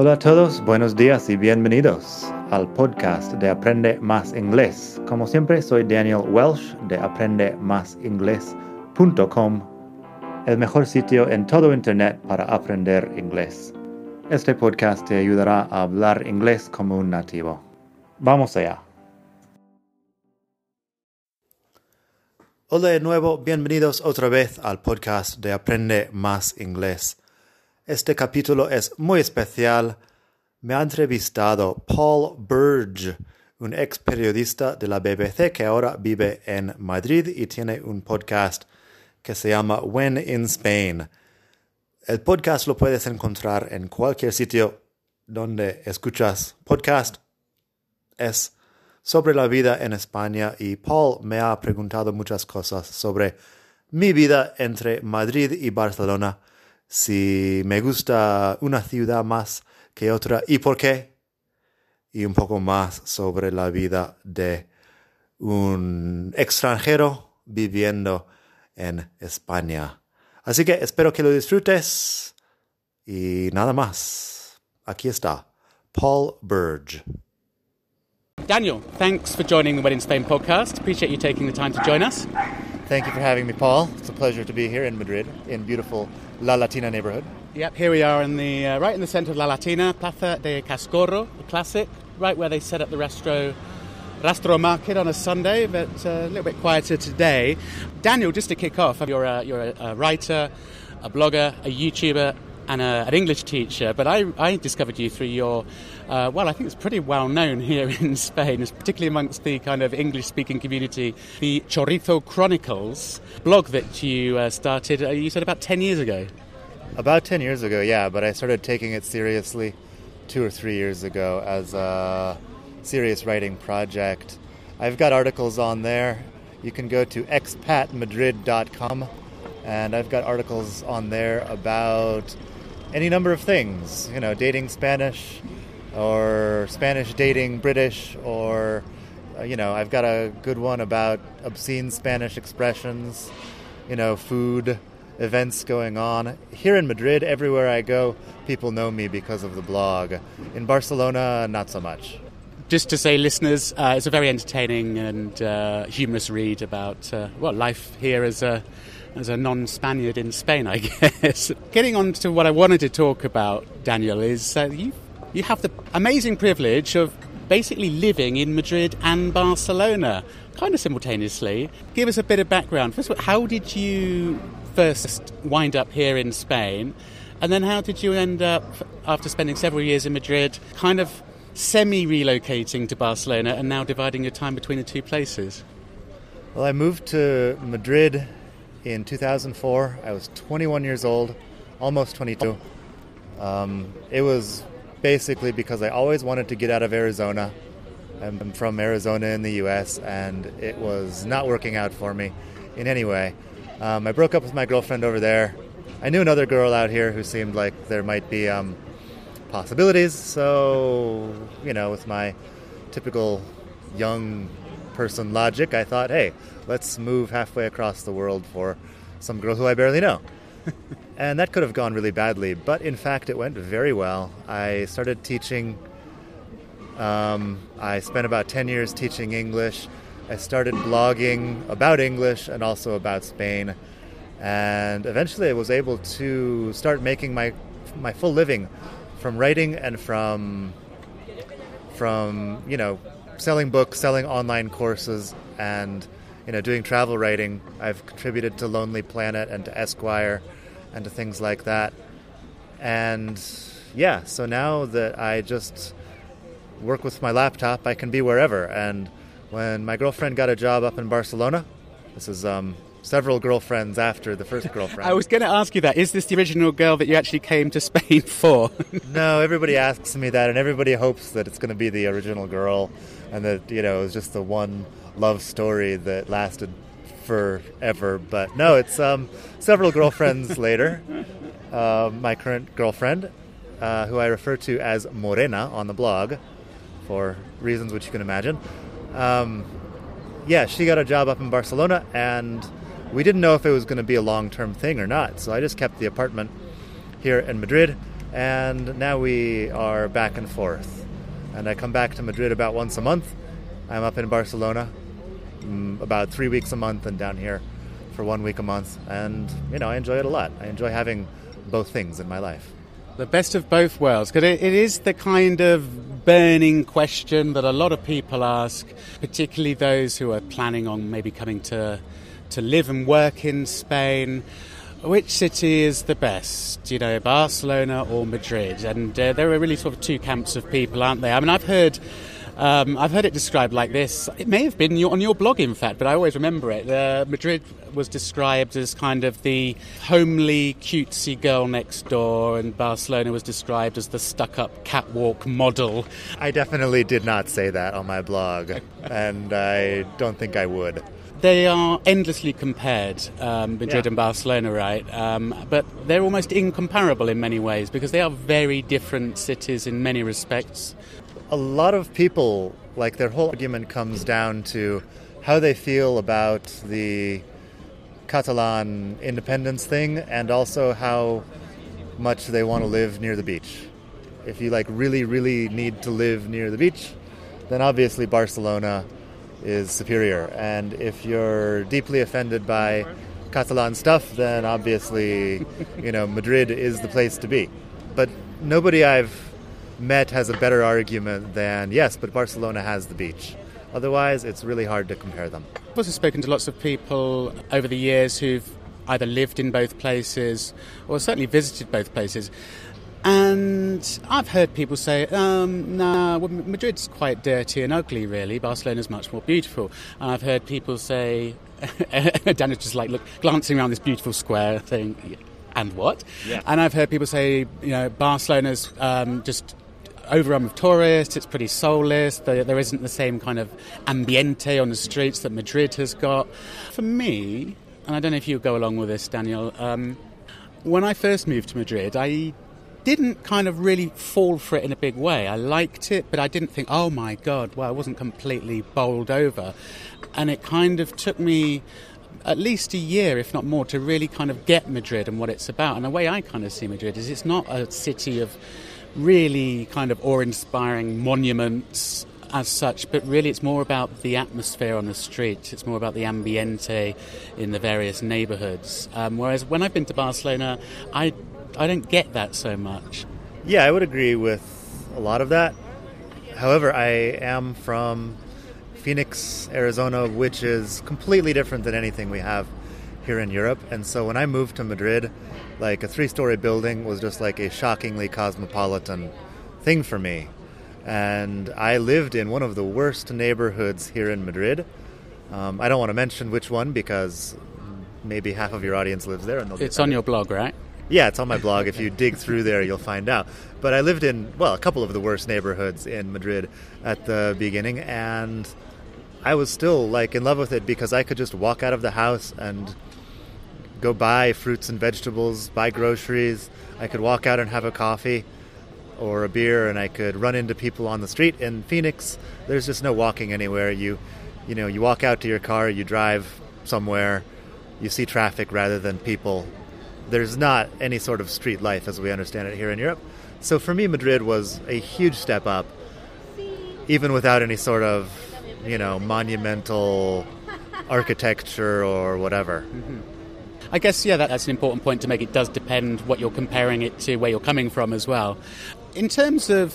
Hola a todos, buenos días y bienvenidos al podcast de Aprende Más Inglés. Como siempre, soy Daniel Welsh de aprendemásinglés.com, el mejor sitio en todo Internet para aprender inglés. Este podcast te ayudará a hablar inglés como un nativo. Vamos allá. Hola de nuevo, bienvenidos otra vez al podcast de Aprende Más Inglés. Este capítulo es muy especial. Me ha entrevistado Paul Burge, un ex periodista de la BBC que ahora vive en Madrid y tiene un podcast que se llama When in Spain. El podcast lo puedes encontrar en cualquier sitio donde escuchas podcast. Es sobre la vida en España y Paul me ha preguntado muchas cosas sobre mi vida entre Madrid y Barcelona si me gusta una ciudad más que otra y por qué, y un poco más sobre la vida de un extranjero viviendo en España. Así que espero que lo disfrutes y nada más. Aquí está, Paul Burge. Daniel, thanks for joining the Wedding Spain podcast. Appreciate you taking the time to join us. Thank you for having me, Paul. It's a pleasure to be here in Madrid, in beautiful La Latina neighborhood. Yep, here we are in the uh, right in the centre of La Latina, Plaza de Cascorro, the classic, right where they set up the Rastro Rastro Market on a Sunday, but uh, a little bit quieter today. Daniel, just to kick off, you're a, you're a, a writer, a blogger, a YouTuber, and a, an English teacher, but I, I discovered you through your, uh, well, I think it's pretty well known here in Spain, particularly amongst the kind of English speaking community, the Chorizo Chronicles blog that you uh, started, uh, you said about 10 years ago. About 10 years ago, yeah, but I started taking it seriously two or three years ago as a serious writing project. I've got articles on there. You can go to expatmadrid.com, and I've got articles on there about any number of things. You know, dating Spanish, or Spanish dating British, or, uh, you know, I've got a good one about obscene Spanish expressions, you know, food events going on. Here in Madrid, everywhere I go, people know me because of the blog. In Barcelona, not so much. Just to say, listeners, uh, it's a very entertaining and uh, humorous read about uh, well life here as a as a non-Spaniard in Spain, I guess. Getting on to what I wanted to talk about, Daniel, is uh, you you have the amazing privilege of basically living in Madrid and Barcelona, kind of simultaneously. Give us a bit of background. First of all, how did you first wind up here in Spain? And then how did you end up, after spending several years in Madrid, kind of semi relocating to Barcelona and now dividing your time between the two places? Well, I moved to Madrid in 2004. I was 21 years old, almost 22. Um, it was basically because I always wanted to get out of Arizona. I'm from Arizona in the US, and it was not working out for me in any way. Um, I broke up with my girlfriend over there. I knew another girl out here who seemed like there might be um, possibilities, so, you know, with my typical young person logic, I thought, hey, let's move halfway across the world for some girl who I barely know. and that could have gone really badly, but in fact, it went very well. I started teaching. Um, I spent about 10 years teaching English. I started blogging about English and also about Spain. And eventually, I was able to start making my, my full living from writing and from, from, you know, selling books, selling online courses, and you know, doing travel writing. I've contributed to Lonely Planet and to Esquire and to things like that. And yeah, so now that I just work with my laptop, I can be wherever. And when my girlfriend got a job up in Barcelona, this is um, several girlfriends after the first girlfriend. I was going to ask you that. Is this the original girl that you actually came to Spain for? no, everybody asks me that, and everybody hopes that it's going to be the original girl, and that you know it's just the one love story that lasted forever. But no, it's um, several girlfriends later. Uh, my current girlfriend, uh, who I refer to as Morena on the blog, for reasons which you can imagine. Um, yeah, she got a job up in Barcelona, and we didn't know if it was going to be a long term thing or not. So I just kept the apartment here in Madrid. and now we are back and forth. And I come back to Madrid about once a month. I'm up in Barcelona about three weeks a month, and down here for one week a month. And you know, I enjoy it a lot. I enjoy having both things in my life. The best of both worlds, because it, it is the kind of burning question that a lot of people ask, particularly those who are planning on maybe coming to to live and work in Spain. Which city is the best? You know, Barcelona or Madrid? And uh, there are really sort of two camps of people, aren't there? I mean, I've heard. Um, I've heard it described like this. It may have been your, on your blog, in fact, but I always remember it. Uh, Madrid was described as kind of the homely, cutesy girl next door, and Barcelona was described as the stuck up catwalk model. I definitely did not say that on my blog, and I don't think I would they are endlessly compared, um, Madrid yeah. and Barcelona, right? Um, but they're almost incomparable in many ways because they are very different cities in many respects. A lot of people, like their whole argument comes down to how they feel about the Catalan independence thing and also how much they want to live near the beach. If you like really, really need to live near the beach, then obviously Barcelona is superior. And if you're deeply offended by Catalan stuff, then obviously, you know, Madrid is the place to be. But nobody I've met has a better argument than yes, but Barcelona has the beach. Otherwise, it's really hard to compare them. I've also spoken to lots of people over the years who've either lived in both places or certainly visited both places. And I've heard people say, um, nah, well, Madrid's quite dirty and ugly, really. Barcelona's much more beautiful. And I've heard people say, Dan is just like look, glancing around this beautiful square, thing, and what? Yeah. And I've heard people say, you know, Barcelona's um, just overrun with tourists, it's pretty soulless, there, there isn't the same kind of ambiente on the streets that Madrid has got. For me, and I don't know if you go along with this, Daniel, um, when I first moved to Madrid, I didn't kind of really fall for it in a big way. I liked it, but I didn't think, oh my God, well, I wasn't completely bowled over. And it kind of took me at least a year, if not more, to really kind of get Madrid and what it's about. And the way I kind of see Madrid is it's not a city of really kind of awe inspiring monuments as such, but really it's more about the atmosphere on the street. It's more about the ambiente in the various neighborhoods. Um, whereas when I've been to Barcelona, I I don't get that so much. Yeah, I would agree with a lot of that. However, I am from Phoenix, Arizona, which is completely different than anything we have here in Europe. And so when I moved to Madrid, like a three story building was just like a shockingly cosmopolitan thing for me. And I lived in one of the worst neighborhoods here in Madrid. Um, I don't want to mention which one because maybe half of your audience lives there. And it's on your blog, right? Yeah, it's on my blog. If you dig through there, you'll find out. But I lived in, well, a couple of the worst neighborhoods in Madrid at the beginning, and I was still like in love with it because I could just walk out of the house and go buy fruits and vegetables, buy groceries. I could walk out and have a coffee or a beer, and I could run into people on the street. In Phoenix, there's just no walking anywhere. You, you know, you walk out to your car, you drive somewhere, you see traffic rather than people there's not any sort of street life as we understand it here in Europe. So for me, Madrid was a huge step up, even without any sort of, you know, monumental architecture or whatever. Mm-hmm. I guess, yeah, that, that's an important point to make. It does depend what you're comparing it to, where you're coming from as well. In terms of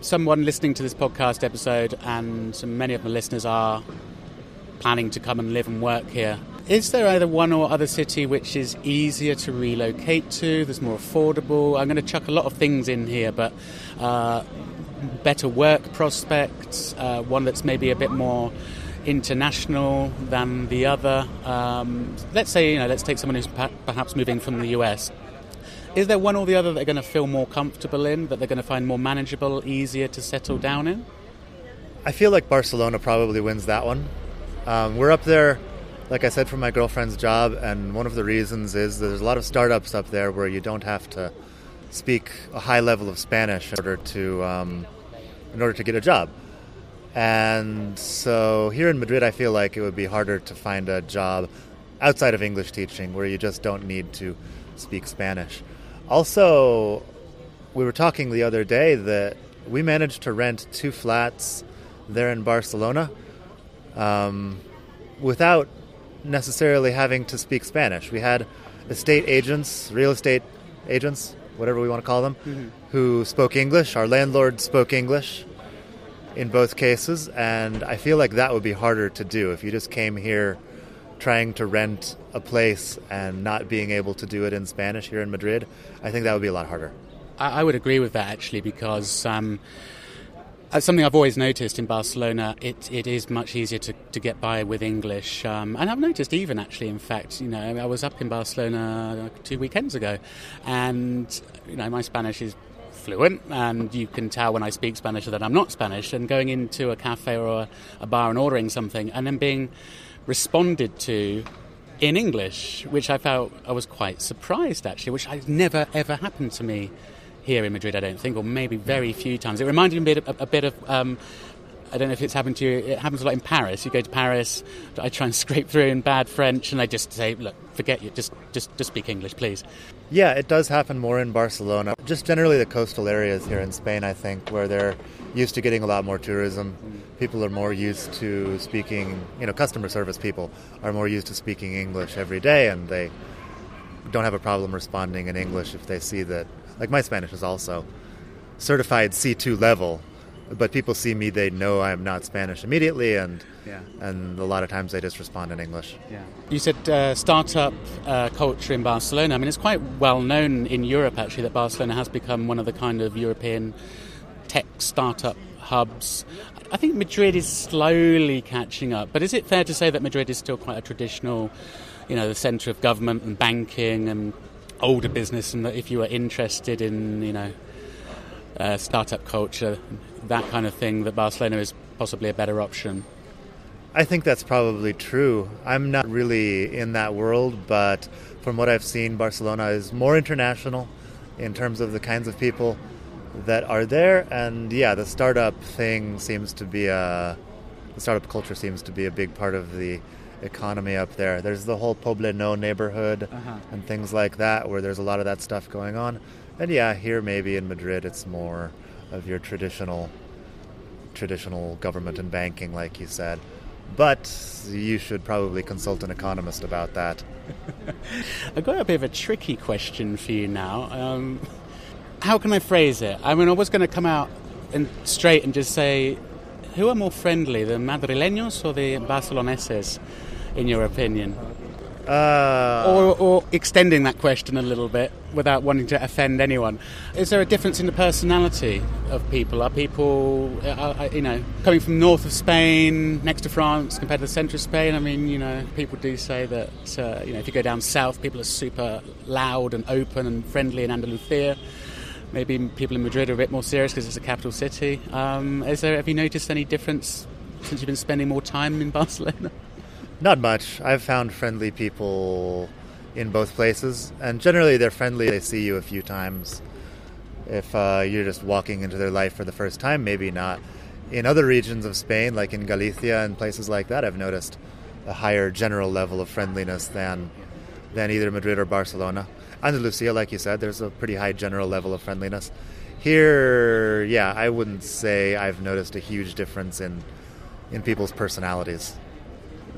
someone listening to this podcast episode, and many of my listeners are planning to come and live and work here, is there either one or other city which is easier to relocate to, that's more affordable? I'm going to chuck a lot of things in here, but uh, better work prospects, uh, one that's maybe a bit more international than the other. Um, let's say, you know, let's take someone who's perhaps moving from the US. Is there one or the other that they're going to feel more comfortable in, that they're going to find more manageable, easier to settle down in? I feel like Barcelona probably wins that one. Um, we're up there like I said, for my girlfriend's job, and one of the reasons is there's a lot of startups up there where you don't have to speak a high level of Spanish in order to um, in order to get a job. And so here in Madrid, I feel like it would be harder to find a job outside of English teaching where you just don't need to speak Spanish. Also, we were talking the other day that we managed to rent two flats there in Barcelona um, without necessarily having to speak Spanish. We had estate agents, real estate agents, whatever we want to call them, mm-hmm. who spoke English. Our landlord spoke English in both cases, and I feel like that would be harder to do if you just came here trying to rent a place and not being able to do it in Spanish here in Madrid. I think that would be a lot harder. I, would agree with that actually because. Um, uh, something I've always noticed in Barcelona, it, it is much easier to, to get by with English. Um, and I've noticed even actually, in fact, you know, I was up in Barcelona two weekends ago, and you know, my Spanish is fluent, and you can tell when I speak Spanish that I'm not Spanish. And going into a cafe or a, a bar and ordering something, and then being responded to in English, which I felt I was quite surprised actually, which has never ever happened to me here in Madrid. I don't think, or maybe very few times. It reminded me a bit, a, a bit of. Um, I don't know if it's happened to you. It happens a lot in Paris. You go to Paris, I try and scrape through in bad French, and they just say, "Look, forget you. Just, just, just speak English, please." Yeah, it does happen more in Barcelona. Just generally the coastal areas here in Spain, I think, where they're used to getting a lot more tourism. People are more used to speaking. You know, customer service people are more used to speaking English every day, and they don't have a problem responding in English if they see that. Like my Spanish is also certified C2 level, but people see me, they know I'm not Spanish immediately, and yeah. and a lot of times they just respond in English. Yeah. You said uh, startup uh, culture in Barcelona. I mean, it's quite well known in Europe actually that Barcelona has become one of the kind of European tech startup hubs. I think Madrid is slowly catching up, but is it fair to say that Madrid is still quite a traditional, you know, the centre of government and banking and older business, and that if you are interested in, you know, uh, startup culture, that kind of thing, that Barcelona is possibly a better option. I think that's probably true. I'm not really in that world, but from what I've seen, Barcelona is more international in terms of the kinds of people that are there. And yeah, the startup thing seems to be a the startup culture seems to be a big part of the economy up there. There's the whole Poblenou neighborhood uh-huh. and things like that, where there's a lot of that stuff going on. And yeah, here maybe in Madrid, it's more of your traditional traditional government and banking, like you said. But you should probably consult an economist about that. I've got a bit of a tricky question for you now. Um, how can I phrase it? I mean, I was going to come out and straight and just say, who are more friendly, the Madrileños or the Barceloneses, in your opinion? Uh, or, or, extending that question a little bit without wanting to offend anyone. Is there a difference in the personality of people? Are people, uh, you know, coming from north of Spain, next to France, compared to the centre of Spain? I mean, you know, people do say that, uh, you know, if you go down south, people are super loud and open and friendly in Andalusia. Maybe people in Madrid are a bit more serious because it's a capital city. Um, is there, have you noticed any difference since you've been spending more time in Barcelona? Not much. I've found friendly people in both places, and generally they're friendly. They see you a few times. If uh, you're just walking into their life for the first time, maybe not. In other regions of Spain, like in Galicia and places like that, I've noticed a higher general level of friendliness than than either Madrid or Barcelona. Andalusia, like you said, there's a pretty high general level of friendliness. Here, yeah, I wouldn't say I've noticed a huge difference in in people's personalities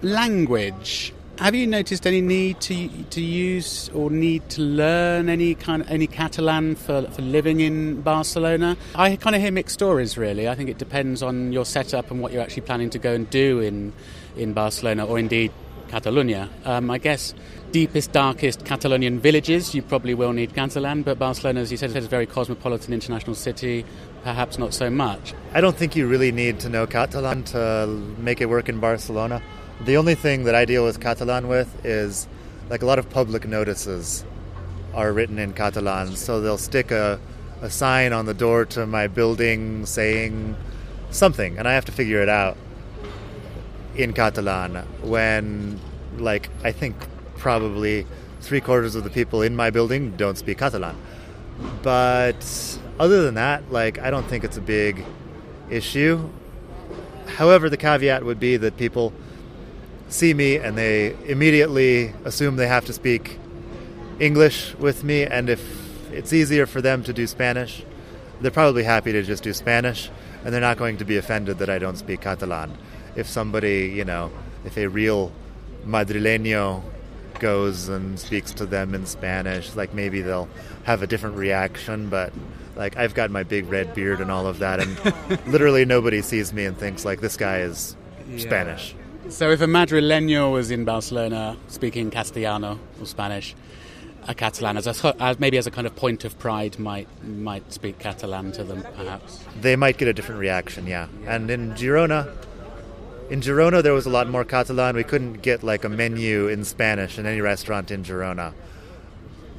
language. Have you noticed any need to to use or need to learn any kind of, any Catalan for, for living in Barcelona? I kind of hear mixed stories. Really, I think it depends on your setup and what you're actually planning to go and do in in Barcelona or indeed Catalonia. Um, I guess deepest, darkest Catalonian villages, you probably will need Catalan, but Barcelona, as you said, is a very cosmopolitan international city, perhaps not so much. I don't think you really need to know Catalan to make it work in Barcelona. The only thing that I deal with Catalan with is like a lot of public notices are written in Catalan. So they'll stick a, a sign on the door to my building saying something, and I have to figure it out in Catalan when, like, I think probably three quarters of the people in my building don't speak Catalan. But other than that, like, I don't think it's a big issue. However, the caveat would be that people see me and they immediately assume they have to speak English with me, and if it's easier for them to do Spanish, they're probably happy to just do Spanish, and they're not going to be offended that I don't speak Catalan. If somebody, you know, if a real Madrileño goes and speaks to them in Spanish, like maybe they'll have a different reaction, but like I've got my big red beard and all of that, and literally nobody sees me and thinks like this guy is yeah. Spanish. So if a Madrileño was in Barcelona speaking Castellano or Spanish, a Catalan as a, maybe as a kind of point of pride might might speak Catalan to them perhaps. They might get a different reaction, yeah. And in Girona, in Girona there was a lot more Catalan. We couldn't get like a menu in Spanish in any restaurant in Girona.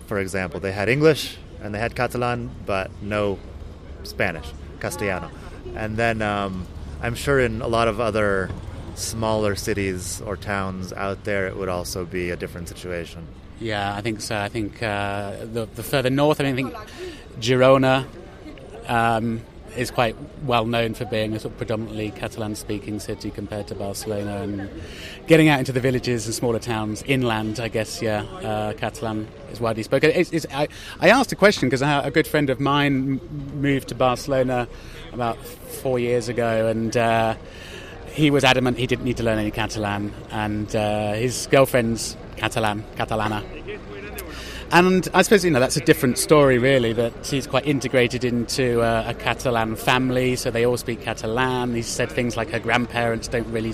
For example, they had English and they had Catalan, but no Spanish, Castellano. And then um, I'm sure in a lot of other smaller cities or towns out there, it would also be a different situation. Yeah, I think so. I think uh, the, the, further north, I, mean, I think Girona um, is quite well known for being a sort of predominantly Catalan speaking city compared to Barcelona. And getting out into the villages and smaller towns, inland, I guess, yeah, uh, Catalan is widely spoken. It's, it's, I, I, asked a question because a good friend of mine moved to Barcelona about four years ago and. Uh, he was adamant he didn't need to learn any Catalan, and uh, his girlfriend's Catalan, Catalana. And I suppose you know that's a different story, really. That he's quite integrated into uh, a Catalan family, so they all speak Catalan. He said things like her grandparents don't really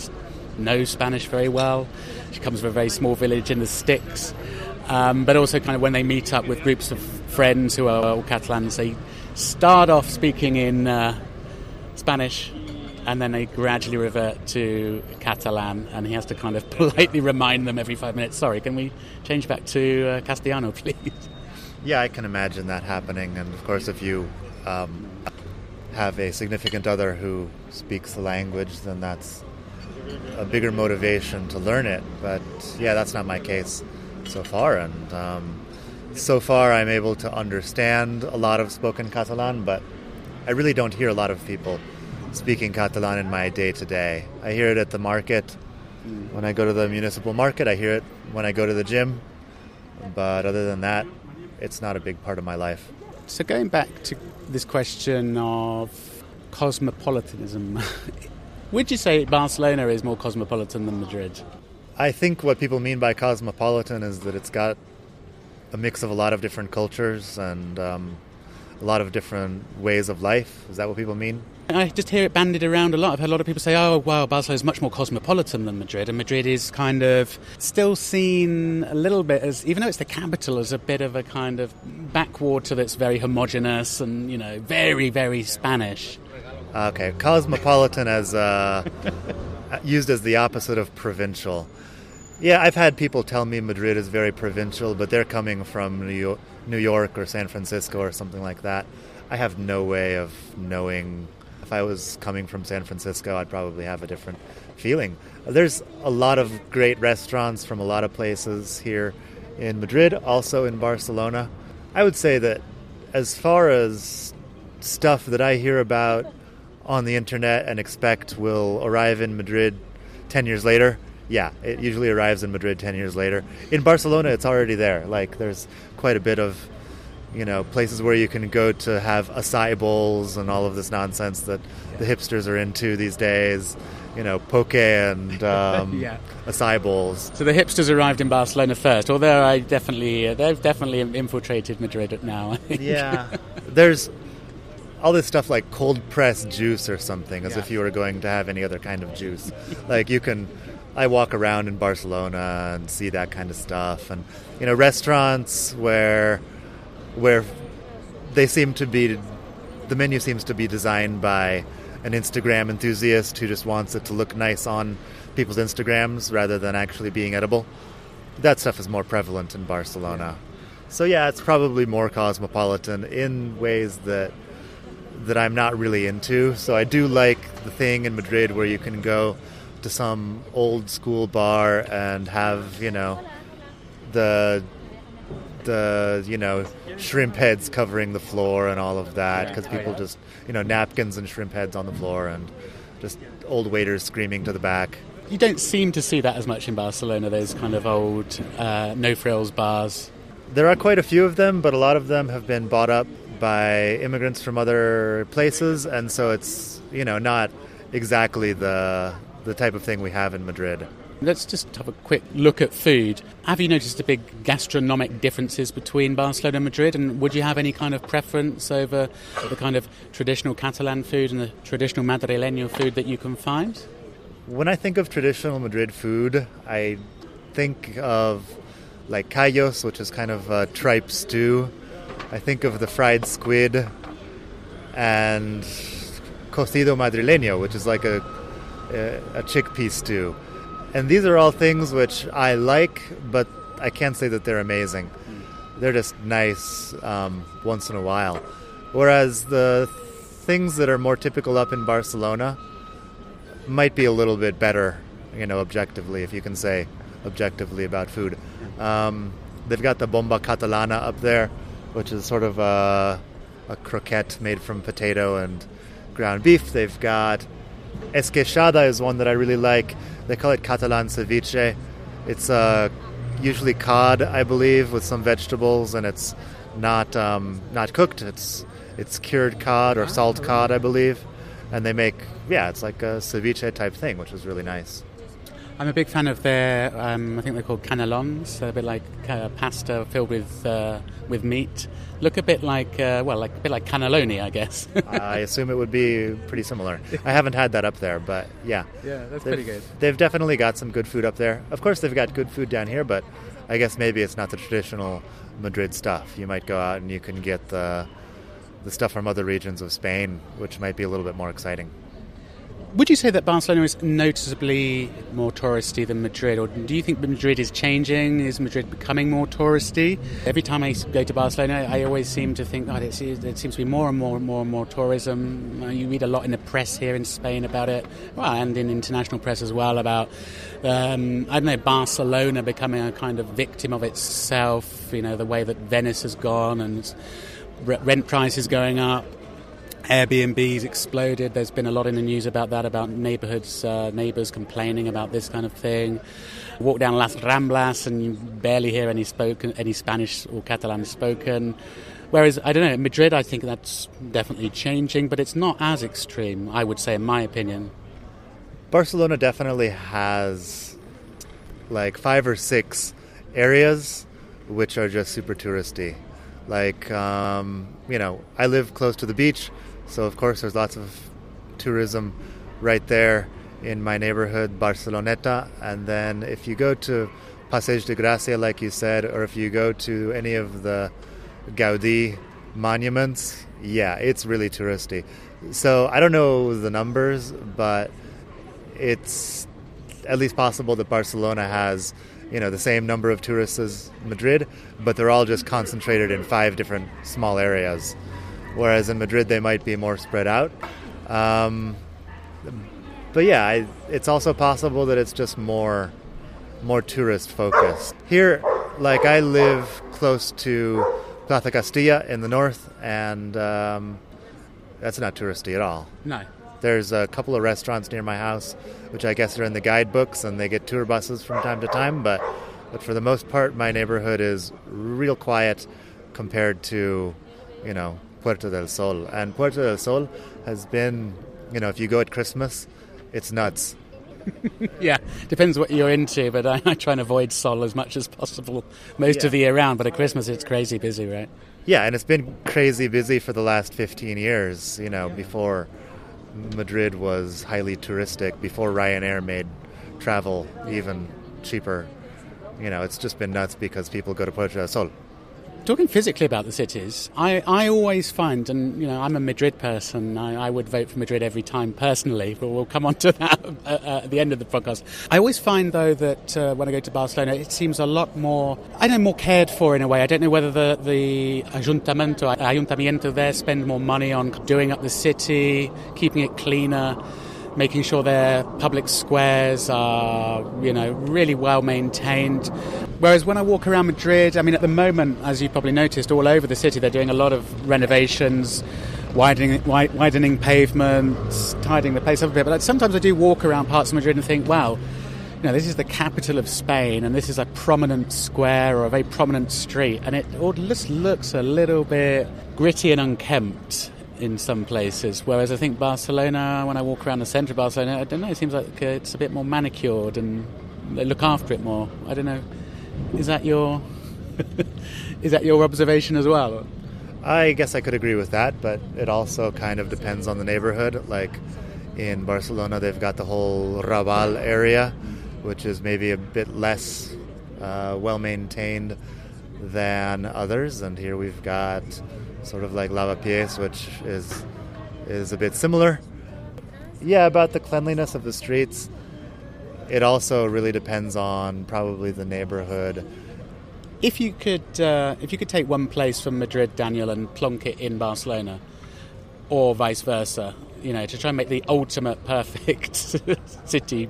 know Spanish very well. She comes from a very small village in the sticks, um, but also kind of when they meet up with groups of friends who are all Catalans, they start off speaking in uh, Spanish and then they gradually revert to Catalan, and he has to kind of politely remind them every five minutes. Sorry, can we change back to uh, Castellano, please? Yeah, I can imagine that happening, and of course, if you um, have a significant other who speaks the language, then that's a bigger motivation to learn it. But yeah, that's not my case so far, and um, so far I'm able to understand a lot of spoken Catalan, but I really don't hear a lot of people speaking Catalan in my day to day. I hear it at the market. When I go to the municipal market, I hear it when I go to the gym. But other than that, it's not a big part of my life. So, going back to this question of cosmopolitanism, would you say Barcelona is more cosmopolitan than Madrid? I think what people mean by cosmopolitan is that it's got a mix of a lot of different cultures and um, a lot of different ways of life. Is that what people mean? I just hear it bandied around a lot. I've heard a lot of people say, oh, wow, Barcelona is much more cosmopolitan than Madrid. And Madrid is kind of still seen a little bit as, even though it's the capital, as a bit of a kind of backwater that's very homogenous and, you know, very, very Spanish. Okay, cosmopolitan as uh, used as the opposite of provincial. Yeah, I've had people tell me Madrid is very provincial, but they're coming from New York, New York or San Francisco or something like that. I have no way of knowing if I was coming from San Francisco, I'd probably have a different feeling. There's a lot of great restaurants from a lot of places here in Madrid, also in Barcelona. I would say that as far as stuff that I hear about on the internet and expect will arrive in Madrid 10 years later, yeah, it usually arrives in Madrid 10 years later. In Barcelona, it's already there. Like, there's quite a bit of you know, places where you can go to have acai bowls and all of this nonsense that the hipsters are into these days. You know, poke and um, yeah. acai bowls. So the hipsters arrived in Barcelona first, although I definitely uh, they've definitely infiltrated Madrid now. Yeah, there's all this stuff like cold pressed juice or something, as yeah. if you were going to have any other kind of juice. like you can I walk around in Barcelona and see that kind of stuff, and you know restaurants where where they seem to be the menu seems to be designed by an Instagram enthusiast who just wants it to look nice on people's Instagrams rather than actually being edible. That stuff is more prevalent in Barcelona. So yeah, it's probably more cosmopolitan in ways that that I'm not really into. So I do like the thing in Madrid where you can go to some old school bar and have, you know, the the you know shrimp heads covering the floor and all of that because people just you know napkins and shrimp heads on the floor and just old waiters screaming to the back. You don't seem to see that as much in Barcelona. Those kind of old uh, no frills bars. There are quite a few of them, but a lot of them have been bought up by immigrants from other places, and so it's you know not exactly the the type of thing we have in Madrid. Let's just have a quick look at food. Have you noticed the big gastronomic differences between Barcelona and Madrid? And would you have any kind of preference over the kind of traditional Catalan food and the traditional Madrileño food that you can find? When I think of traditional Madrid food, I think of like callos, which is kind of a tripe stew. I think of the fried squid and cocido madrileño, which is like a, a, a chickpea stew. And these are all things which I like, but I can't say that they're amazing. They're just nice um, once in a while. Whereas the things that are more typical up in Barcelona might be a little bit better, you know, objectively, if you can say objectively about food. Um, they've got the bomba catalana up there, which is sort of a, a croquette made from potato and ground beef. They've got esqueixada is one that I really like. They call it Catalan ceviche. It's uh, usually cod, I believe, with some vegetables, and it's not um, not cooked. It's it's cured cod or salt cod, I believe, and they make yeah, it's like a ceviche type thing, which is really nice. I'm a big fan of their. Um, I think they're called canelons. They're a bit like uh, pasta filled with uh, with meat. Look a bit like uh, well, like a bit like cannelloni, I guess. I assume it would be pretty similar. I haven't had that up there, but yeah. Yeah, that's they've, pretty good. They've definitely got some good food up there. Of course, they've got good food down here, but I guess maybe it's not the traditional Madrid stuff. You might go out and you can get the the stuff from other regions of Spain, which might be a little bit more exciting. Would you say that Barcelona is noticeably more touristy than Madrid, or do you think Madrid is changing? Is Madrid becoming more touristy? Every time I go to Barcelona, I always seem to think, oh, it seems to be more and more and more and more tourism. Uh, you read a lot in the press here in Spain about it, well, and in international press as well about, um, I don't know, Barcelona becoming a kind of victim of itself. You know, the way that Venice has gone and rent prices going up. Airbnb's exploded. There's been a lot in the news about that, about neighborhoods, uh, neighbors complaining about this kind of thing. Walk down Las Ramblas and you barely hear any spoken, any Spanish or Catalan spoken. Whereas I don't know, in Madrid, I think that's definitely changing, but it's not as extreme. I would say, in my opinion. Barcelona definitely has like five or six areas which are just super touristy. Like, um, you know, I live close to the beach, so of course there's lots of tourism right there in my neighborhood, Barceloneta. And then if you go to Passeig de Gracia, like you said, or if you go to any of the Gaudi monuments, yeah, it's really touristy. So I don't know the numbers, but it's at least possible that Barcelona has you know the same number of tourists as Madrid, but they're all just concentrated in five different small areas. Whereas in Madrid they might be more spread out. Um, but yeah, I, it's also possible that it's just more more tourist focused. Here, like I live close to Plaza Castilla in the north, and um, that's not touristy at all. No. There's a couple of restaurants near my house, which I guess are in the guidebooks, and they get tour buses from time to time. But, but for the most part, my neighborhood is real quiet compared to, you know, Puerta del Sol. And Puerta del Sol has been, you know, if you go at Christmas, it's nuts. yeah, depends what you're into, but I, I, try and avoid Sol as much as possible most yeah. of the year round. But at Christmas, it's crazy busy, right? Yeah, and it's been crazy busy for the last 15 years, you know, yeah. before Madrid was highly touristic before Ryanair made travel even cheaper. You know, it's just been nuts because people go to Puerta del Sol. Talking physically about the cities, I, I always find, and you know, I'm a Madrid person. I, I would vote for Madrid every time personally, but we'll come on to that uh, uh, at the end of the podcast. I always find, though, that uh, when I go to Barcelona, it seems a lot more, I don't know, more cared for in a way. I don't know whether the, the ayuntamiento, ayuntamiento there spend more money on doing up the city, keeping it cleaner making sure their public squares are, you know, really well maintained. Whereas when I walk around Madrid, I mean, at the moment, as you probably noticed, all over the city, they're doing a lot of renovations, widening, widening pavements, tidying the place up a bit. But sometimes I do walk around parts of Madrid and think, wow, you know, this is the capital of Spain, and this is a prominent square or a very prominent street, and it all just looks a little bit gritty and unkempt in some places. Whereas I think Barcelona, when I walk around the centre of Barcelona, I don't know, it seems like uh, it's a bit more manicured and they look after it more. I don't know. Is that your is that your observation as well? I guess I could agree with that, but it also kind of depends on the neighborhood. Like in Barcelona, they've got the whole Raval area, which is maybe a bit less uh, well maintained than others, and here we've got sort of like Lavapiés, which is is a bit similar. Yeah, about the cleanliness of the streets. It also really depends on probably the neighborhood. If you could, uh, if you could take one place from Madrid, Daniel, and plonk it in Barcelona, or vice versa, you know, to try and make the ultimate perfect city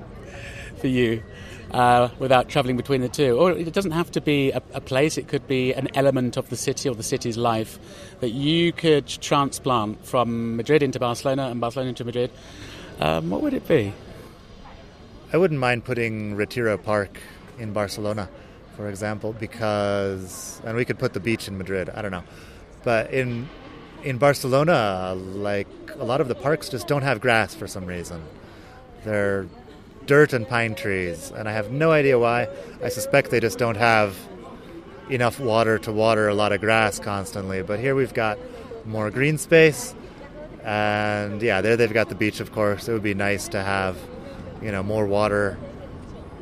for you, uh, without travelling between the two. Or it doesn't have to be a, a, place, it could be an element of the city or the city's life that you could transplant from Madrid into Barcelona and Barcelona into Madrid. Um, what would it be? I wouldn't mind putting Retiro Park in Barcelona, for example, because and we could put the beach in Madrid. I don't know, but in in Barcelona, like a lot of the parks just don't have grass for some reason. They're dirt and pine trees, and I have no idea why. I suspect they just don't have enough water to water a lot of grass constantly. But here we've got more green space, and yeah, there they've got the beach, of course. It would be nice to have you know, more water,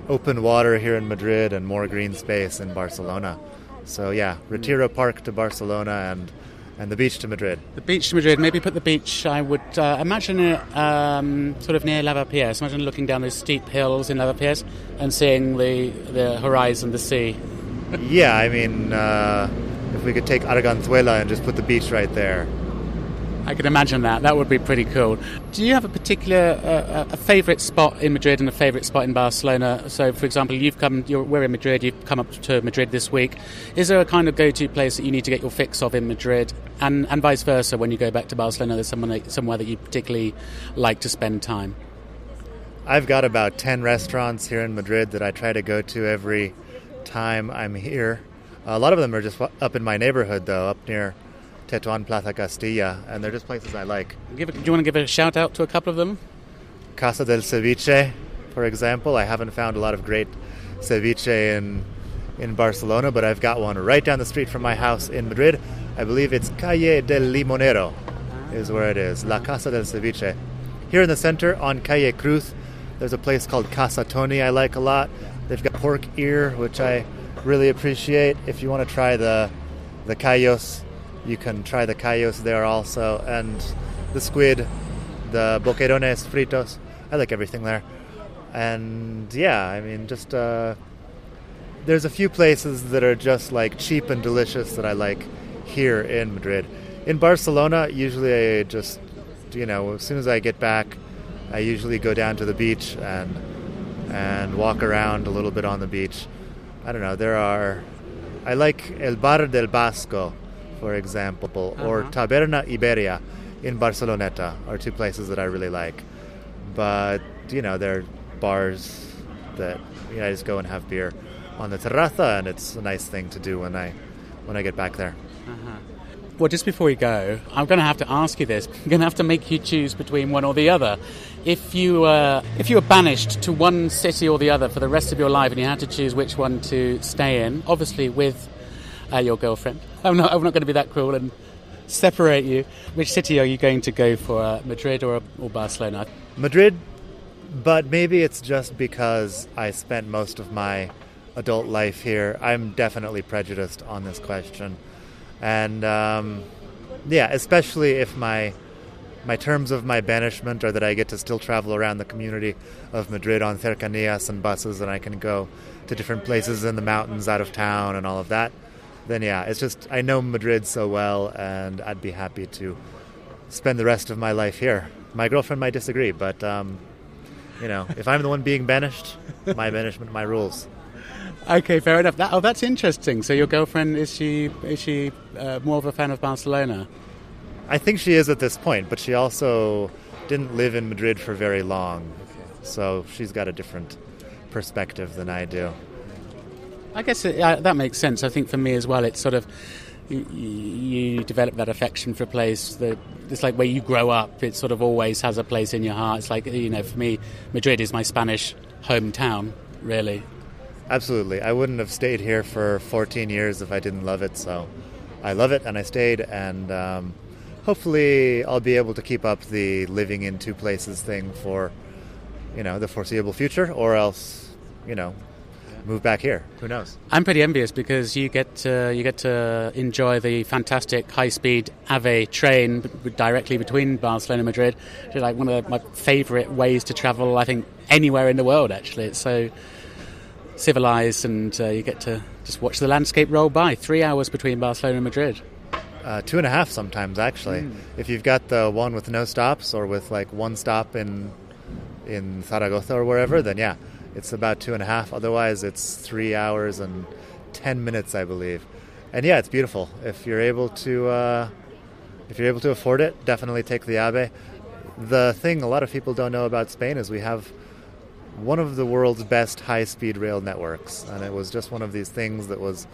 open water here in Madrid, and more green space in Barcelona. So yeah, Retiro Park to Barcelona and and the beach to Madrid. The beach to Madrid. Maybe put the beach. I would uh, imagine it um, sort of near Lavapiés. Imagine looking down those steep hills in Lavapiés and seeing the the horizon, the sea. yeah, I mean, uh, if we could take Arganzuela and just put the beach right there, I can imagine that. That would be pretty cool. Do you have a particular uh, a favourite spot in Madrid and a favourite spot in Barcelona? So, for example, you've come. we're in Madrid. You've come up to Madrid this week. Is there a kind of go-to place that you need to get your fix of in Madrid, and and vice versa? When you go back to Barcelona, there's someone somewhere that you particularly like to spend time. I've got about ten restaurants here in Madrid that I try to go to every time I'm here. A lot of them are just up in my neighborhood, though, up near Tetuan Plaza Castilla, and they're just places I like. Give do you want to give a shout out to a couple of them? Casa del Ceviche, for example. I haven't found a lot of great ceviche in in Barcelona, but I've got one right down the street from my house in Madrid. I believe it's Calle del Limonero, is where it is. La Casa del Ceviche. Here in the center on Calle Cruz, there's a place called Casa Tony I like a lot. They've got pork ear, which I really appreciate. If you want to try the the callos, you can try the callos there also, and the squid, the boquerones fritos. I like everything there. And yeah, I mean, just uh, there's a few places that are just like cheap and delicious that I like here in Madrid. In Barcelona, usually I just, you know, as soon as I get back, I usually go down to the beach and and walk around a little bit on the beach. I don't know. There are. I like El Bar del Basco for example, uh-huh. or Taberna Iberia in Barceloneta are two places that I really like. But, you know, they're bars that you know, I just go and have beer on the terraza, and it's a nice thing to do when I when I get back there. Uh-huh. Well, just before we go, I'm going to have to ask you this. I'm going to have to make you choose between one or the other. If you uh, if you were banished to one city or the other for the rest of your life, and you had to choose which one to stay in, obviously with uh, your girlfriend. I'm not, I'm not going to be that cruel and separate you. Which city are you going to go for, uh, Madrid or, or Barcelona? Madrid, but maybe it's just because I spent most of my adult life here. I'm definitely prejudiced on this question. And um, yeah, especially if my my terms of my banishment are that I get to still travel around the community of Madrid on cercanías and buses, and I can go to different places in the mountains out of town and all of that then yeah, it's just I know Madrid so well, and I'd be happy to spend the rest of my life here. My girlfriend might disagree, but um, you know, if I'm the one being banished, my banishment, my rules. Okay, fair enough. That, oh, that's interesting. So your girlfriend is she is she uh, more of a fan of Barcelona? I think she is at this point, but she also didn't live in Madrid for very long, so she's got a different perspective than I do. I guess it, uh, that makes sense. I think for me as well, it's sort of you, you, develop that affection for a place that it's like where you grow up. It sort of always has a place in your heart. It's like you know, for me, Madrid is my Spanish hometown, really. Absolutely, I wouldn't have stayed here for 14 years if I didn't love it. So, I love it, and I stayed, and um, hopefully, I'll be able to keep up the living in two places thing for you know the foreseeable future, or else you know move back here. Who knows? I'm pretty envious because you get to, you get to enjoy the fantastic high-speed AVE train directly between Barcelona and Madrid. It's like one of my favourite ways to travel. I think anywhere in the world. Actually, it's so civilized, and uh, you get to just watch the landscape roll by. Three hours between Barcelona and Madrid. Uh, two and a half sometimes, actually. Mm. If you've got the one with no stops or with like one stop in in Zaragoza or wherever, then yeah, it's about two and a half. Otherwise, it's three hours and ten minutes, I believe. And yeah, it's beautiful. If you're able to, uh, if you're able to afford it, definitely take the AVE. The thing a lot of people don't know about Spain is we have one of the world's best high-speed rail networks, and it was just one of these things that was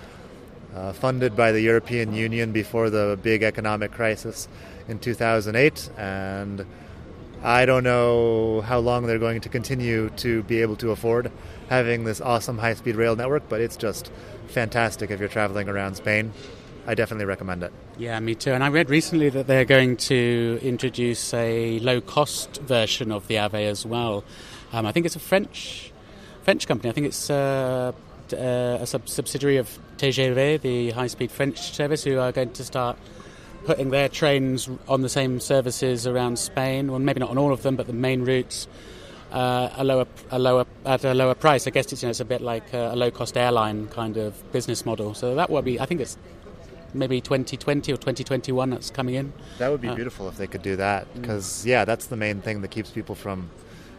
uh, funded by the European Union before the big economic crisis in 2008, and I don't know how long they're going to continue to be able to afford having this awesome high speed rail network, but it's just fantastic if you're traveling around Spain. I definitely recommend it. Yeah, me too. And I read recently that they're going to introduce a low cost version of the AVE as well. Um, I think it's a French French company. I think it's uh, uh, a sub- subsidiary of TGV, the high speed French service, who are going to start putting their trains on the same services around Spain, well, maybe not on all of them, but the main routes. Uh, a lower, a lower, at a lower price. I guess it's you know it's a bit like a, a low cost airline kind of business model. So that would be, I think it's maybe 2020 or 2021 that's coming in. That would be uh, beautiful if they could do that because mm. yeah, that's the main thing that keeps people from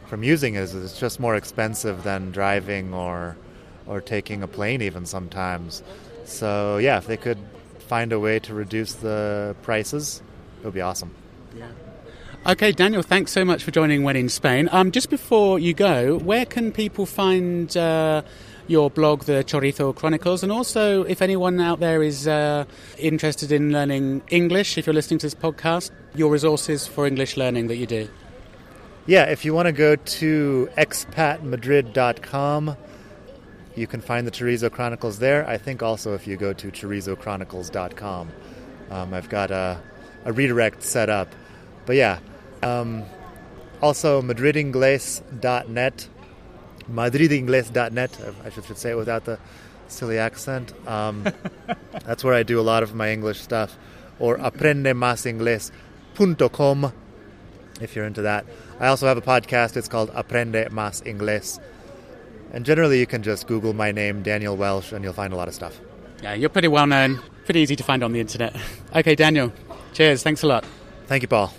from using it. Is it's just more expensive than driving or or taking a plane even sometimes. So yeah, if they could find a way to reduce the prices, it would be awesome. Yeah. Okay, Daniel, thanks so much for joining When in Spain. Um, just before you go, where can people find uh, your blog, the Chorizo Chronicles? And also, if anyone out there is uh, interested in learning English, if you're listening to this podcast, your resources for English learning that you do. Yeah, if you want to go to expatmadrid.com, you can find the Chorizo Chronicles there. I think also if you go to chorizochronicles.com, um, I've got a, a, redirect set up. But yeah, um, also madridingles.net, madridingles.net, I should say it without the silly accent. Um, that's where I do a lot of my English stuff. Or aprendemasingles.com if you're into that. I also have a podcast. It's called Aprende Mas Ingles and generally, you can just Google my name, Daniel Welsh, and you'll find a lot of stuff. Yeah, you're pretty well known, pretty easy to find on the internet. okay, Daniel, cheers. Thanks a lot. Thank you, Paul.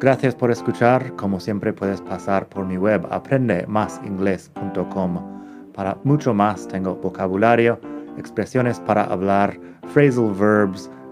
Gracias por escuchar. Como siempre puedes pasar por mi web aprendemasingles.com. Para mucho más tengo vocabulario, expresiones para hablar, phrasal verbs,